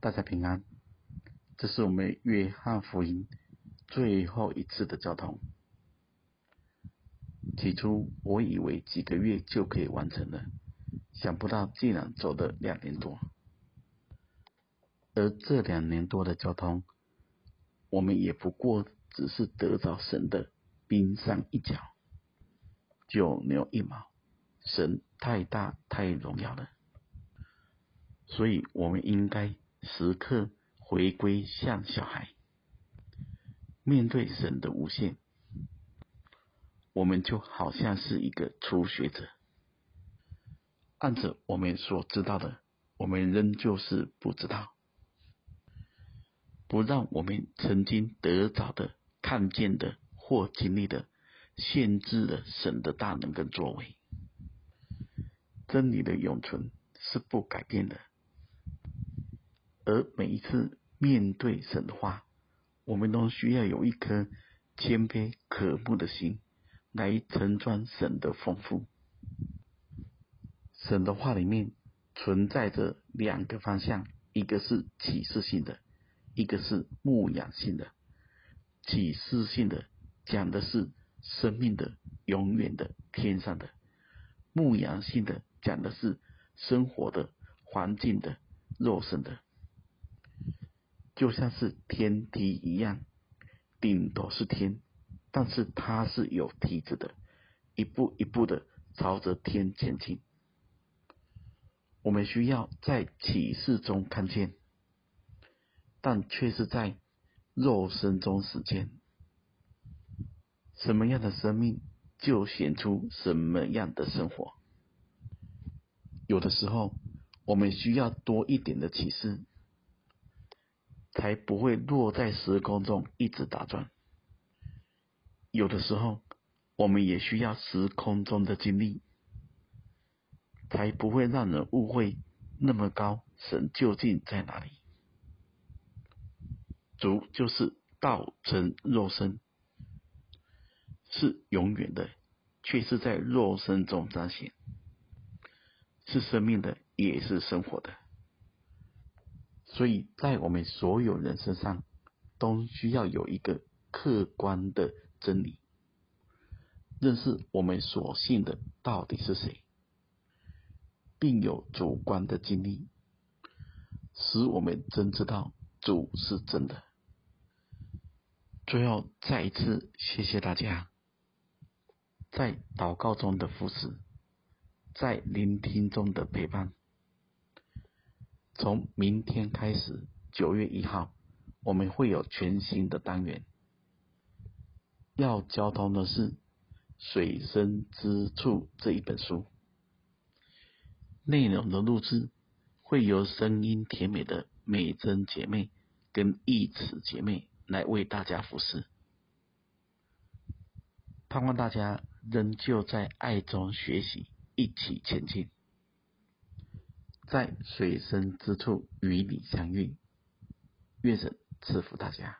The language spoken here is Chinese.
大家平安。这是我们约翰福音最后一次的交通。起初我以为几个月就可以完成了，想不到竟然走了两年多。而这两年多的交通，我们也不过只是得到神的冰山一角，九牛一毛。神太大太荣耀了，所以我们应该时刻回归像小孩，面对神的无限，我们就好像是一个初学者，按着我们所知道的，我们仍旧是不知道，不让我们曾经得着的、看见的或经历的，限制了神的大能跟作为。真理的永存是不改变的，而每一次面对神的话，我们都需要有一颗谦卑渴慕的心，来承装神的丰富。神的话里面存在着两个方向，一个是启示性的，一个是牧养性的。启示性的讲的是生命的、永远的、天上的；牧养性的。讲的是生活的、环境的、肉身的，就像是天梯一样，顶都是天，但是它是有梯子的，一步一步的朝着天前进。我们需要在启示中看见，但却是在肉身中实践。什么样的生命，就显出什么样的生活。有的时候，我们需要多一点的启示，才不会落在时空中一直打转。有的时候，我们也需要时空中的经历，才不会让人误会那么高，神究竟在哪里？主就是道成肉身，是永远的，却是在肉身中彰显。是生命的，也是生活的，所以在我们所有人身上，都需要有一个客观的真理，认识我们所信的到底是谁，并有主观的经历，使我们真知道主是真的。最后，再一次谢谢大家在祷告中的扶持。在聆听中的陪伴。从明天开始，九月一号，我们会有全新的单元。要交通的是《水深之处》这一本书。内容的录制会由声音甜美的美珍姐妹跟义慈姐妹来为大家服侍。盼望大家仍旧在爱中学习。一起前进，在水深之处与你相遇。愿神赐福大家。